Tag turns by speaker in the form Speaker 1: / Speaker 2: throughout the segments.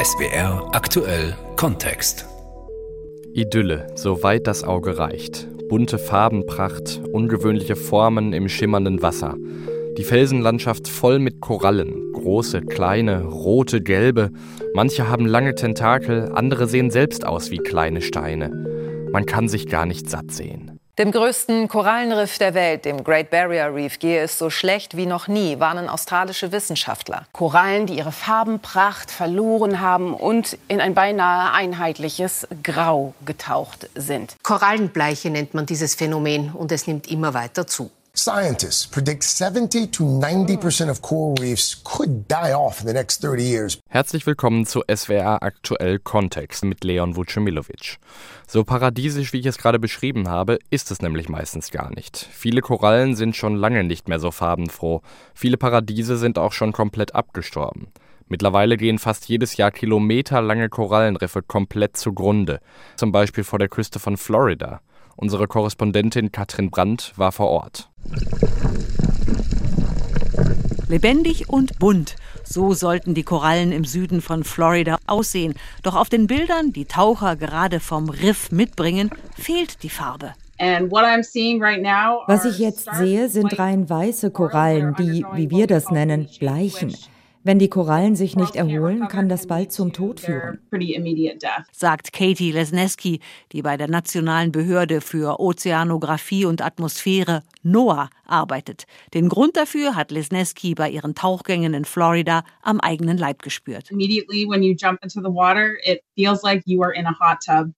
Speaker 1: SWR aktuell Kontext.
Speaker 2: Idylle, soweit das Auge reicht. Bunte Farbenpracht, ungewöhnliche Formen im schimmernden Wasser. Die Felsenlandschaft voll mit Korallen, große, kleine, rote, gelbe. Manche haben lange Tentakel, andere sehen selbst aus wie kleine Steine. Man kann sich gar nicht satt sehen.
Speaker 3: Dem größten Korallenriff der Welt, dem Great Barrier Reef, gehe es so schlecht wie noch nie, warnen australische Wissenschaftler.
Speaker 4: Korallen, die ihre Farbenpracht verloren haben und in ein beinahe einheitliches Grau getaucht sind.
Speaker 5: Korallenbleiche nennt man dieses Phänomen und es nimmt immer weiter zu.
Speaker 6: Scientists predict 70 to 90% of coral reefs could die off in the next 30 years.
Speaker 2: Herzlich willkommen zu SWR Aktuell Kontext mit Leon Vucemilovic. So paradiesisch, wie ich es gerade beschrieben habe, ist es nämlich meistens gar nicht. Viele Korallen sind schon lange nicht mehr so farbenfroh. Viele Paradiese sind auch schon komplett abgestorben. Mittlerweile gehen fast jedes Jahr kilometerlange Korallenriffe komplett zugrunde, zum Beispiel vor der Küste von Florida. Unsere Korrespondentin Katrin Brandt war vor Ort.
Speaker 7: Lebendig und bunt. So sollten die Korallen im Süden von Florida aussehen. Doch auf den Bildern, die Taucher gerade vom Riff mitbringen, fehlt die Farbe.
Speaker 8: Was ich jetzt sehe, sind rein weiße Korallen, die, wie wir das nennen, bleichen. Wenn die Korallen sich nicht erholen, kann das bald zum Tod führen.
Speaker 7: Sagt Katie Lesneski, die bei der Nationalen Behörde für Ozeanographie und Atmosphäre NOAA arbeitet. Den Grund dafür hat Lesneski bei ihren Tauchgängen in Florida am eigenen Leib gespürt.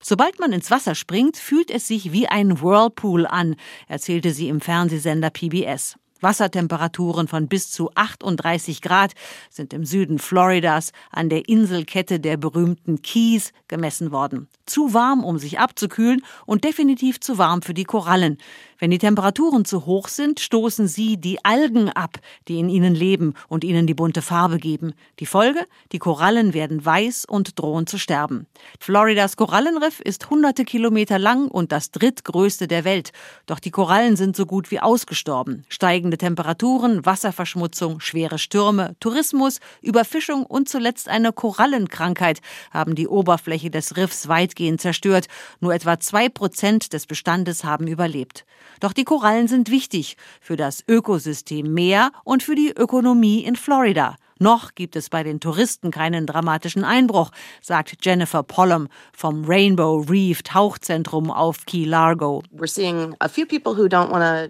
Speaker 7: Sobald man ins Wasser springt, fühlt es sich wie ein Whirlpool an, erzählte sie im Fernsehsender PBS. Wassertemperaturen von bis zu 38 Grad sind im Süden Floridas an der Inselkette der berühmten Keys gemessen worden. Zu warm, um sich abzukühlen und definitiv zu warm für die Korallen. Wenn die Temperaturen zu hoch sind, stoßen sie die Algen ab, die in ihnen leben und ihnen die bunte Farbe geben. Die Folge? Die Korallen werden weiß und drohen zu sterben. Floridas Korallenriff ist hunderte Kilometer lang und das drittgrößte der Welt. Doch die Korallen sind so gut wie ausgestorben. Steigende Temperaturen, Wasserverschmutzung, schwere Stürme, Tourismus, Überfischung und zuletzt eine Korallenkrankheit haben die Oberfläche des Riffs weitgehend zerstört. Nur etwa zwei Prozent des Bestandes haben überlebt. Doch die Korallen sind wichtig für das Ökosystem Meer und für die Ökonomie in Florida. Noch gibt es bei den Touristen keinen dramatischen Einbruch, sagt Jennifer Pollum vom Rainbow Reef Tauchzentrum auf Key Largo.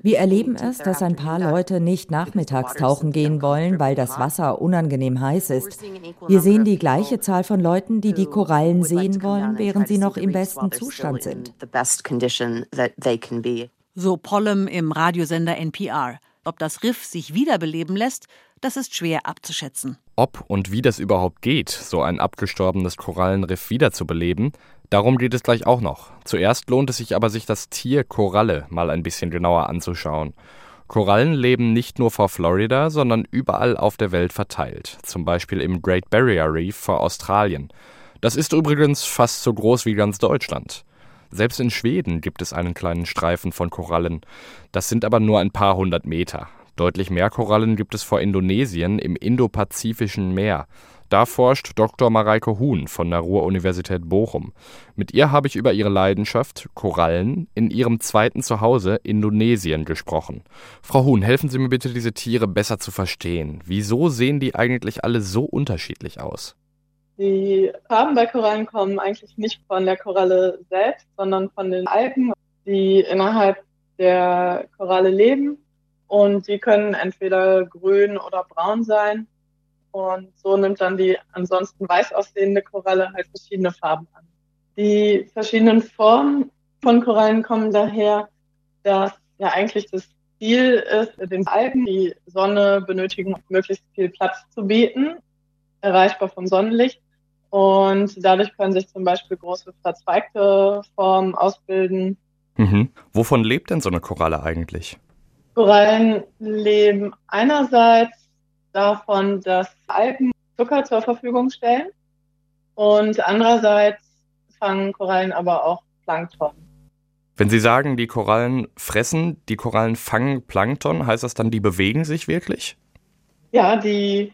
Speaker 8: Wir erleben es, dass ein paar Leute nicht nachmittags tauchen gehen wollen, weil das Wasser unangenehm heiß ist. Wir sehen die gleiche Zahl von Leuten, die die Korallen sehen wollen, während sie noch im besten Zustand sind
Speaker 7: so Pollem im Radiosender NPR. Ob das Riff sich wiederbeleben lässt, das ist schwer abzuschätzen.
Speaker 2: Ob und wie das überhaupt geht, so ein abgestorbenes Korallenriff wiederzubeleben, darum geht es gleich auch noch. Zuerst lohnt es sich aber, sich das Tier Koralle mal ein bisschen genauer anzuschauen. Korallen leben nicht nur vor Florida, sondern überall auf der Welt verteilt, zum Beispiel im Great Barrier Reef vor Australien. Das ist übrigens fast so groß wie ganz Deutschland. Selbst in Schweden gibt es einen kleinen Streifen von Korallen. Das sind aber nur ein paar hundert Meter. Deutlich mehr Korallen gibt es vor Indonesien im Indopazifischen Meer. Da forscht Dr. Mareike Huhn von der Ruhr-Universität Bochum. Mit ihr habe ich über ihre Leidenschaft, Korallen, in ihrem zweiten Zuhause Indonesien gesprochen. Frau Huhn, helfen Sie mir bitte, diese Tiere besser zu verstehen. Wieso sehen die eigentlich alle so unterschiedlich aus?
Speaker 9: Die Farben bei Korallen kommen eigentlich nicht von der Koralle selbst, sondern von den Algen, die innerhalb der Koralle leben. Und die können entweder grün oder braun sein. Und so nimmt dann die ansonsten weiß aussehende Koralle halt verschiedene Farben an. Die verschiedenen Formen von Korallen kommen daher, dass ja eigentlich das Ziel ist, den Algen die Sonne benötigen, möglichst viel Platz zu bieten, erreichbar vom Sonnenlicht. Und dadurch können sich zum Beispiel große verzweigte Formen ausbilden.
Speaker 2: Mhm. Wovon lebt denn so eine Koralle eigentlich?
Speaker 9: Korallen leben einerseits davon, dass Algen Zucker zur Verfügung stellen und andererseits fangen Korallen aber auch Plankton.
Speaker 2: Wenn Sie sagen, die Korallen fressen, die Korallen fangen Plankton, heißt das dann, die bewegen sich wirklich?
Speaker 9: Ja, die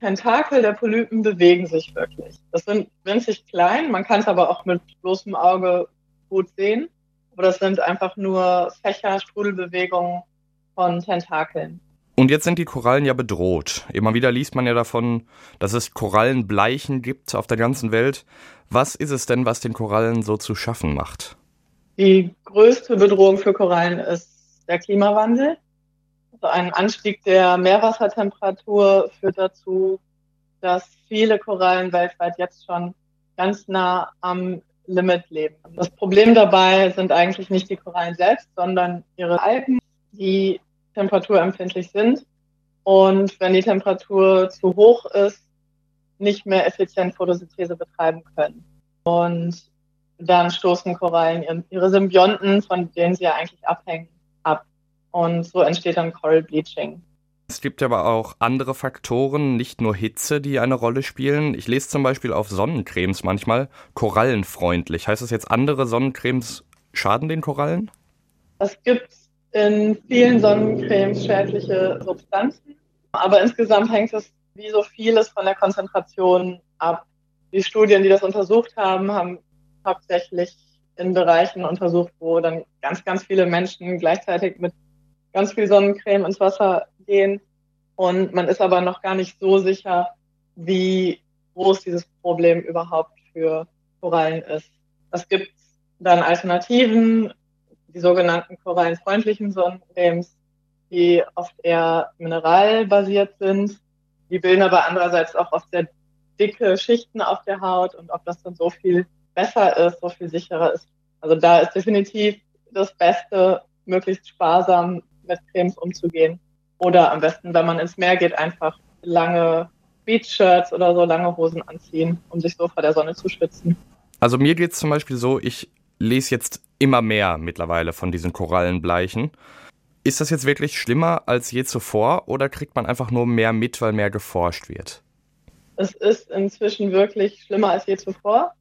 Speaker 9: Tentakel der Polypen bewegen sich wirklich. Das sind winzig klein, man kann es aber auch mit bloßem Auge gut sehen. Aber das sind einfach nur Fächer, Strudelbewegungen von Tentakeln.
Speaker 2: Und jetzt sind die Korallen ja bedroht. Immer wieder liest man ja davon, dass es Korallenbleichen gibt auf der ganzen Welt. Was ist es denn, was den Korallen so zu schaffen macht?
Speaker 9: Die größte Bedrohung für Korallen ist der Klimawandel. Also ein Anstieg der Meerwassertemperatur führt dazu, dass viele Korallen weltweit jetzt schon ganz nah am Limit leben. Das Problem dabei sind eigentlich nicht die Korallen selbst, sondern ihre Algen, die temperaturempfindlich sind und wenn die Temperatur zu hoch ist, nicht mehr effizient Photosynthese betreiben können. Und dann stoßen Korallen ihre Symbionten, von denen sie ja eigentlich abhängen, ab. Und so entsteht dann Coral Bleaching.
Speaker 2: Es gibt aber auch andere Faktoren, nicht nur Hitze, die eine Rolle spielen. Ich lese zum Beispiel auf Sonnencremes manchmal korallenfreundlich. Heißt das jetzt, andere Sonnencremes schaden den Korallen?
Speaker 9: Es gibt in vielen Sonnencremes schädliche Substanzen. Aber insgesamt hängt es wie so vieles von der Konzentration ab. Die Studien, die das untersucht haben, haben hauptsächlich in Bereichen untersucht, wo dann ganz, ganz viele Menschen gleichzeitig mit ganz viel Sonnencreme ins Wasser gehen. Und man ist aber noch gar nicht so sicher, wie groß dieses Problem überhaupt für Korallen ist. Es gibt dann Alternativen, die sogenannten korallenfreundlichen Sonnencremes, die oft eher mineralbasiert sind. Die bilden aber andererseits auch oft sehr dicke Schichten auf der Haut und ob das dann so viel besser ist, so viel sicherer ist. Also da ist definitiv das Beste, möglichst sparsam mit Cremes umzugehen. Oder am besten, wenn man ins Meer geht, einfach lange Beach-Shirts oder so lange Hosen anziehen, um sich so vor der Sonne zu schützen.
Speaker 2: Also mir geht es zum Beispiel so, ich lese jetzt immer mehr mittlerweile von diesen Korallenbleichen. Ist das jetzt wirklich schlimmer als je zuvor oder kriegt man einfach nur mehr mit, weil mehr geforscht wird?
Speaker 9: Es ist inzwischen wirklich schlimmer als je zuvor.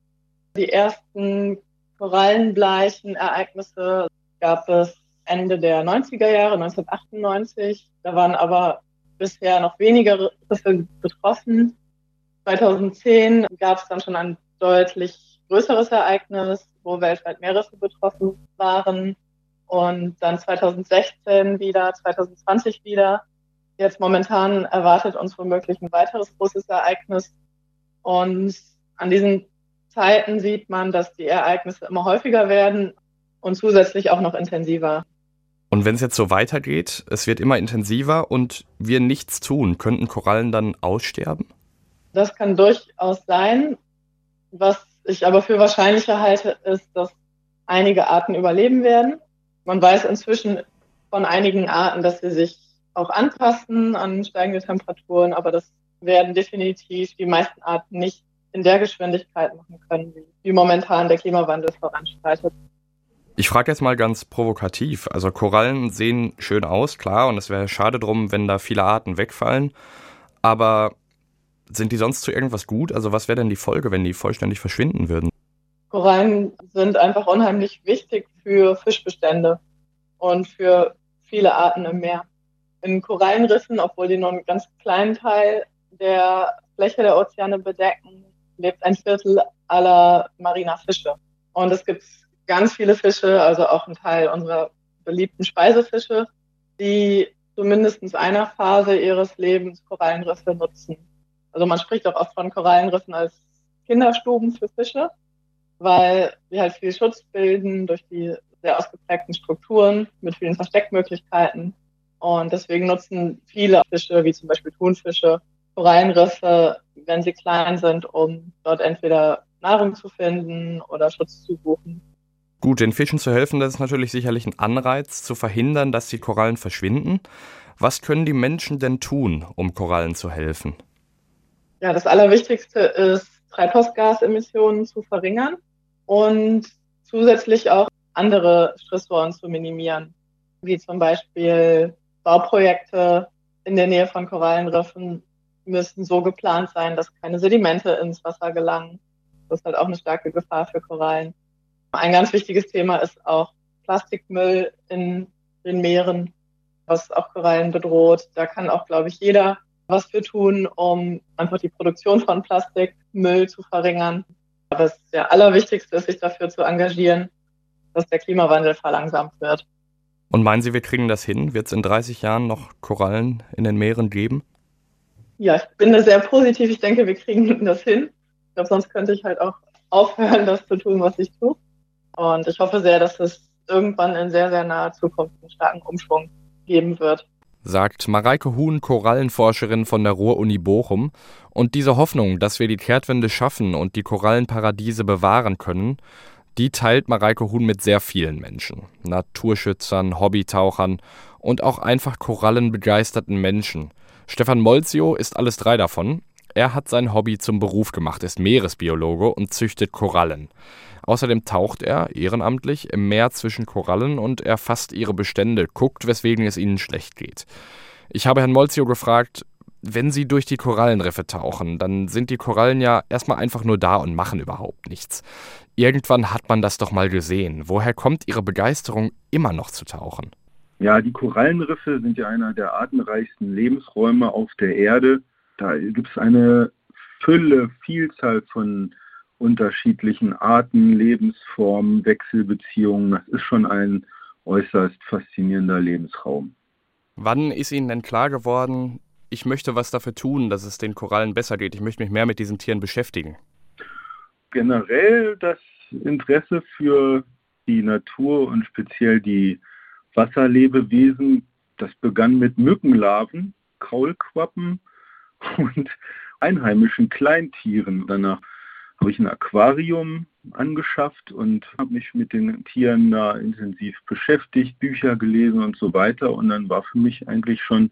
Speaker 9: Die ersten Korallenbleichen Ereignisse gab es Ende der 90er Jahre, 1998. Da waren aber bisher noch weniger Riffe betroffen. 2010 gab es dann schon ein deutlich größeres Ereignis, wo weltweit mehr Riffe betroffen waren. Und dann 2016 wieder, 2020 wieder. Jetzt momentan erwartet uns womöglich ein weiteres großes Ereignis. Und an diesen Zeiten sieht man, dass die Ereignisse immer häufiger werden und zusätzlich auch noch intensiver.
Speaker 2: Und wenn es jetzt so weitergeht, es wird immer intensiver und wir nichts tun, könnten Korallen dann aussterben?
Speaker 9: Das kann durchaus sein. Was ich aber für wahrscheinlicher halte, ist, dass einige Arten überleben werden. Man weiß inzwischen von einigen Arten, dass sie sich auch anpassen an steigende Temperaturen, aber das werden definitiv die meisten Arten nicht in der Geschwindigkeit machen können, wie momentan der Klimawandel voranschreitet.
Speaker 2: Ich frage jetzt mal ganz provokativ. Also Korallen sehen schön aus, klar, und es wäre schade drum, wenn da viele Arten wegfallen. Aber sind die sonst zu irgendwas gut? Also was wäre denn die Folge, wenn die vollständig verschwinden würden?
Speaker 9: Korallen sind einfach unheimlich wichtig für Fischbestände und für viele Arten im Meer. In Korallenriffen, obwohl die nur einen ganz kleinen Teil der Fläche der Ozeane bedecken, lebt ein Viertel aller mariner Fische. Und es gibt ganz viele Fische, also auch ein Teil unserer beliebten Speisefische, die zu mindestens einer Phase ihres Lebens Korallenriffe nutzen. Also man spricht auch oft von Korallenriffen als Kinderstuben für Fische, weil sie halt viel Schutz bilden durch die sehr ausgeprägten Strukturen mit vielen Versteckmöglichkeiten. Und deswegen nutzen viele Fische, wie zum Beispiel Thunfische, Korallenriffe, wenn sie klein sind, um dort entweder Nahrung zu finden oder Schutz zu suchen.
Speaker 2: Gut, den Fischen zu helfen, das ist natürlich sicherlich ein Anreiz, zu verhindern, dass die Korallen verschwinden. Was können die Menschen denn tun, um Korallen zu helfen?
Speaker 9: Ja, das Allerwichtigste ist, Treibhausgasemissionen zu verringern und zusätzlich auch andere Stressoren zu minimieren, wie zum Beispiel Bauprojekte in der Nähe von Korallenriffen müssten so geplant sein, dass keine Sedimente ins Wasser gelangen. Das ist halt auch eine starke Gefahr für Korallen. Ein ganz wichtiges Thema ist auch Plastikmüll in den Meeren, was auch Korallen bedroht. Da kann auch, glaube ich, jeder was wir tun, um einfach die Produktion von Plastikmüll zu verringern. Aber das Allerwichtigste ist, sich dafür zu engagieren, dass der Klimawandel verlangsamt wird.
Speaker 2: Und meinen Sie, wir kriegen das hin? Wird es in 30 Jahren noch Korallen in den Meeren geben?
Speaker 9: Ja, ich bin da sehr positiv. Ich denke, wir kriegen das hin. Ich glaube, sonst könnte ich halt auch aufhören, das zu tun, was ich tue. Und ich hoffe sehr, dass es irgendwann in sehr, sehr naher Zukunft einen starken Umschwung geben wird.
Speaker 2: Sagt Mareike Huhn, Korallenforscherin von der Ruhr-Uni Bochum. Und diese Hoffnung, dass wir die Kehrtwende schaffen und die Korallenparadiese bewahren können, die teilt Mareike Huhn mit sehr vielen Menschen. Naturschützern, Hobbytauchern und auch einfach korallenbegeisterten Menschen. Stefan Molzio ist alles drei davon. Er hat sein Hobby zum Beruf gemacht, ist Meeresbiologe und züchtet Korallen. Außerdem taucht er ehrenamtlich im Meer zwischen Korallen und erfasst ihre Bestände, guckt, weswegen es ihnen schlecht geht. Ich habe Herrn Molzio gefragt, wenn Sie durch die Korallenriffe tauchen, dann sind die Korallen ja erstmal einfach nur da und machen überhaupt nichts. Irgendwann hat man das doch mal gesehen. Woher kommt Ihre Begeisterung, immer noch zu tauchen?
Speaker 10: Ja, die Korallenriffe sind ja einer der artenreichsten Lebensräume auf der Erde. Da gibt es eine Fülle, Vielzahl von unterschiedlichen Arten, Lebensformen, Wechselbeziehungen. Das ist schon ein äußerst faszinierender Lebensraum.
Speaker 2: Wann ist Ihnen denn klar geworden, ich möchte was dafür tun, dass es den Korallen besser geht? Ich möchte mich mehr mit diesen Tieren beschäftigen
Speaker 10: generell das Interesse für die Natur und speziell die Wasserlebewesen, das begann mit Mückenlarven, Kaulquappen und einheimischen Kleintieren. Danach habe ich ein Aquarium angeschafft und habe mich mit den Tieren da intensiv beschäftigt, Bücher gelesen und so weiter. Und dann war für mich eigentlich schon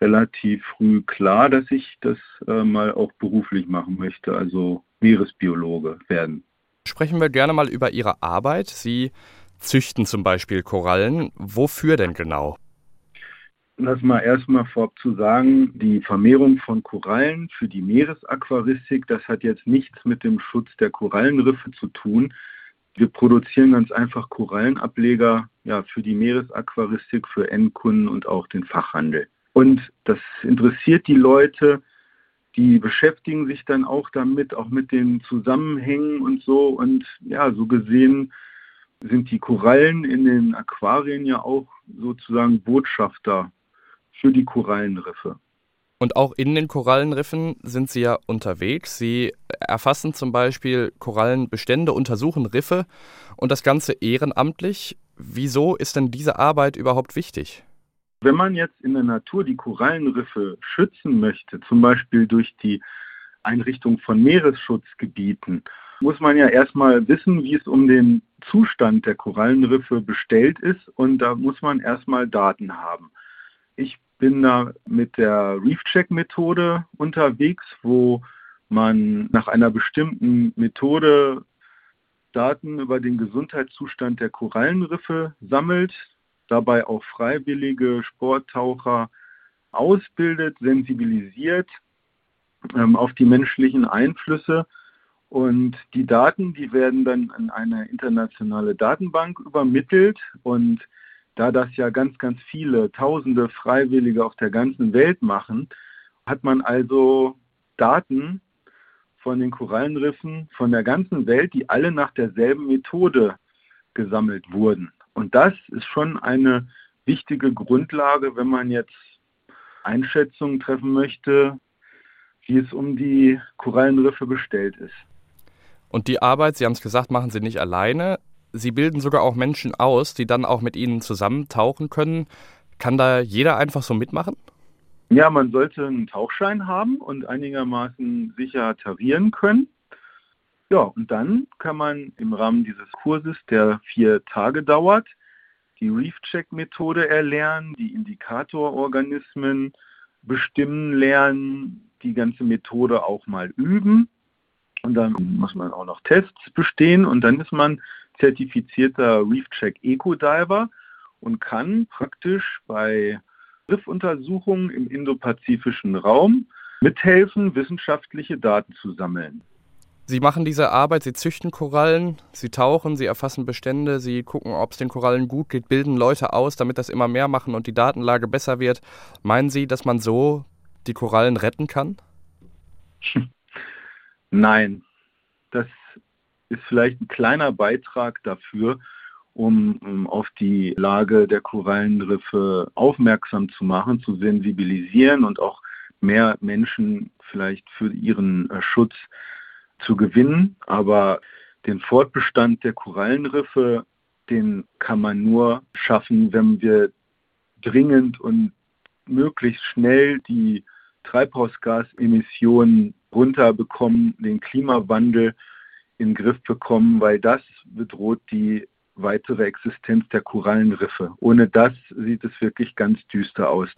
Speaker 10: relativ früh klar, dass ich das äh, mal auch beruflich machen möchte, also Meeresbiologe werden.
Speaker 2: Sprechen wir gerne mal über Ihre Arbeit. Sie züchten zum Beispiel Korallen. Wofür denn genau?
Speaker 10: Lass mal erstmal vorab zu sagen, die Vermehrung von Korallen für die Meeresaquaristik, das hat jetzt nichts mit dem Schutz der Korallenriffe zu tun. Wir produzieren ganz einfach Korallenableger ja, für die Meeresaquaristik, für Endkunden und auch den Fachhandel. Und das interessiert die Leute, die beschäftigen sich dann auch damit, auch mit den Zusammenhängen und so. Und ja, so gesehen sind die Korallen in den Aquarien ja auch sozusagen Botschafter für die Korallenriffe.
Speaker 2: Und auch in den Korallenriffen sind Sie ja unterwegs. Sie erfassen zum Beispiel Korallenbestände, untersuchen Riffe und das Ganze ehrenamtlich. Wieso ist denn diese Arbeit überhaupt wichtig?
Speaker 10: Wenn man jetzt in der Natur die Korallenriffe schützen möchte, zum Beispiel durch die Einrichtung von Meeresschutzgebieten, muss man ja erstmal wissen, wie es um den Zustand der Korallenriffe bestellt ist und da muss man erstmal Daten haben. Ich bin da mit der Reef-Check-Methode unterwegs, wo man nach einer bestimmten Methode Daten über den Gesundheitszustand der Korallenriffe sammelt dabei auch freiwillige Sporttaucher ausbildet, sensibilisiert ähm, auf die menschlichen Einflüsse. Und die Daten, die werden dann an eine internationale Datenbank übermittelt. Und da das ja ganz, ganz viele tausende Freiwillige auf der ganzen Welt machen, hat man also Daten von den Korallenriffen von der ganzen Welt, die alle nach derselben Methode gesammelt wurden. Und das ist schon eine wichtige Grundlage, wenn man jetzt Einschätzungen treffen möchte, wie es um die Korallenriffe bestellt ist.
Speaker 2: Und die Arbeit, Sie haben es gesagt, machen Sie nicht alleine. Sie bilden sogar auch Menschen aus, die dann auch mit Ihnen zusammen tauchen können. Kann da jeder einfach so mitmachen?
Speaker 10: Ja, man sollte einen Tauchschein haben und einigermaßen sicher tarieren können. Ja, und dann kann man im Rahmen dieses Kurses, der vier Tage dauert, die Reef-Check-Methode erlernen, die Indikatororganismen bestimmen lernen, die ganze Methode auch mal üben. Und dann muss man auch noch Tests bestehen und dann ist man zertifizierter Reef-Check Eco-Diver und kann praktisch bei Riffuntersuchungen im indopazifischen Raum mithelfen, wissenschaftliche Daten zu sammeln.
Speaker 2: Sie machen diese Arbeit, Sie züchten Korallen, Sie tauchen, Sie erfassen Bestände, Sie gucken, ob es den Korallen gut geht, bilden Leute aus, damit das immer mehr machen und die Datenlage besser wird. Meinen Sie, dass man so die Korallen retten kann?
Speaker 10: Nein, das ist vielleicht ein kleiner Beitrag dafür, um, um auf die Lage der Korallenriffe aufmerksam zu machen, zu sensibilisieren und auch mehr Menschen vielleicht für ihren äh, Schutz zu gewinnen. Aber den Fortbestand der Korallenriffe, den kann man nur schaffen, wenn wir dringend und möglichst schnell die Treibhausgasemissionen runterbekommen, den Klimawandel in den Griff bekommen, weil das bedroht die weitere Existenz der Korallenriffe. Ohne das sieht es wirklich ganz düster aus.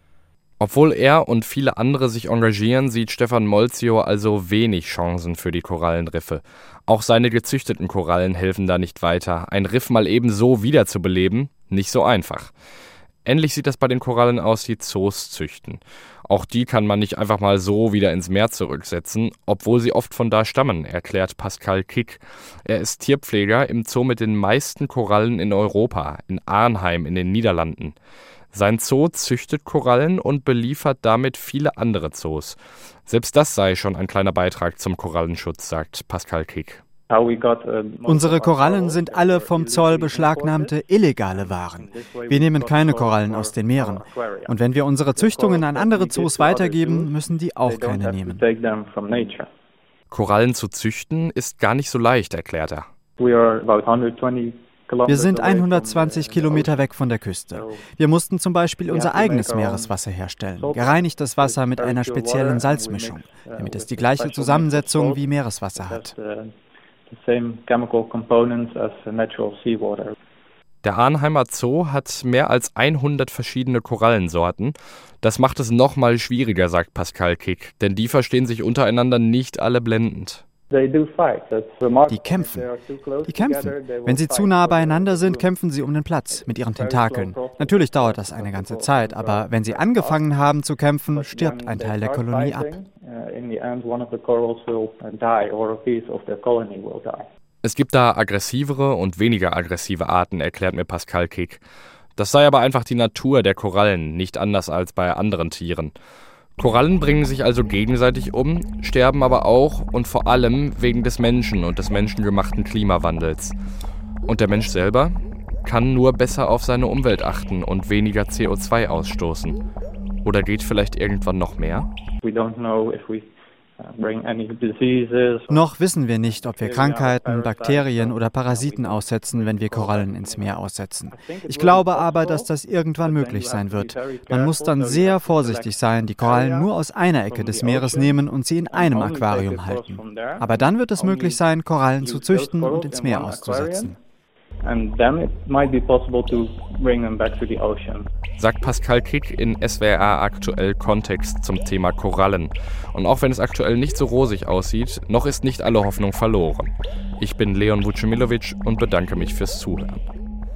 Speaker 2: Obwohl er und viele andere sich engagieren, sieht Stefan Molzio also wenig Chancen für die Korallenriffe. Auch seine gezüchteten Korallen helfen da nicht weiter. Ein Riff mal eben so wiederzubeleben, nicht so einfach. Ähnlich sieht das bei den Korallen aus, die Zoos züchten. Auch die kann man nicht einfach mal so wieder ins Meer zurücksetzen, obwohl sie oft von da stammen, erklärt Pascal Kick. Er ist Tierpfleger im Zoo mit den meisten Korallen in Europa, in Arnheim in den Niederlanden. Sein Zoo züchtet Korallen und beliefert damit viele andere Zoos. Selbst das sei schon ein kleiner Beitrag zum Korallenschutz, sagt Pascal Kick.
Speaker 11: Unsere Korallen sind alle vom Zoll beschlagnahmte illegale Waren. Wir nehmen keine Korallen aus den Meeren. Und wenn wir unsere Züchtungen an andere Zoos weitergeben, müssen die auch keine nehmen.
Speaker 2: Korallen zu züchten ist gar nicht so leicht, erklärt er.
Speaker 11: Wir sind 120 Kilometer weg von der Küste. Wir mussten zum Beispiel unser eigenes Meereswasser herstellen, gereinigtes Wasser mit einer speziellen Salzmischung, damit es die gleiche Zusammensetzung wie Meereswasser hat the same chemical components
Speaker 2: as natural seawater. Der Arnheimer Zoo hat mehr als 100 verschiedene Korallensorten. Das macht es noch mal schwieriger, sagt Pascal Kick, denn die verstehen sich untereinander nicht alle blendend.
Speaker 11: Die kämpfen. Die kämpfen. Wenn sie zu nah beieinander sind, kämpfen sie um den Platz mit ihren Tentakeln. Natürlich dauert das eine ganze Zeit, aber wenn sie angefangen haben zu kämpfen, stirbt ein Teil der Kolonie ab.
Speaker 2: Es gibt da aggressivere und weniger aggressive Arten, erklärt mir Pascal Kick. Das sei aber einfach die Natur der Korallen, nicht anders als bei anderen Tieren. Korallen bringen sich also gegenseitig um, sterben aber auch und vor allem wegen des Menschen und des menschengemachten Klimawandels. Und der Mensch selber kann nur besser auf seine Umwelt achten und weniger CO2 ausstoßen. Oder geht vielleicht irgendwann noch mehr? We don't know if we
Speaker 11: noch wissen wir nicht, ob wir Krankheiten, Bakterien oder Parasiten aussetzen, wenn wir Korallen ins Meer aussetzen. Ich glaube aber, dass das irgendwann möglich sein wird. Man muss dann sehr vorsichtig sein, die Korallen nur aus einer Ecke des Meeres nehmen und sie in einem Aquarium halten. Aber dann wird es möglich sein, Korallen zu züchten und ins Meer auszusetzen and then it might be possible to bring them back to the ocean.
Speaker 2: Sagt Pascal Kick in SWR aktuell Kontext zum Thema Korallen. Und auch wenn es aktuell nicht so rosig aussieht, noch ist nicht alle Hoffnung verloren. Ich bin Leon Vucimilovic und bedanke mich fürs Zuhören.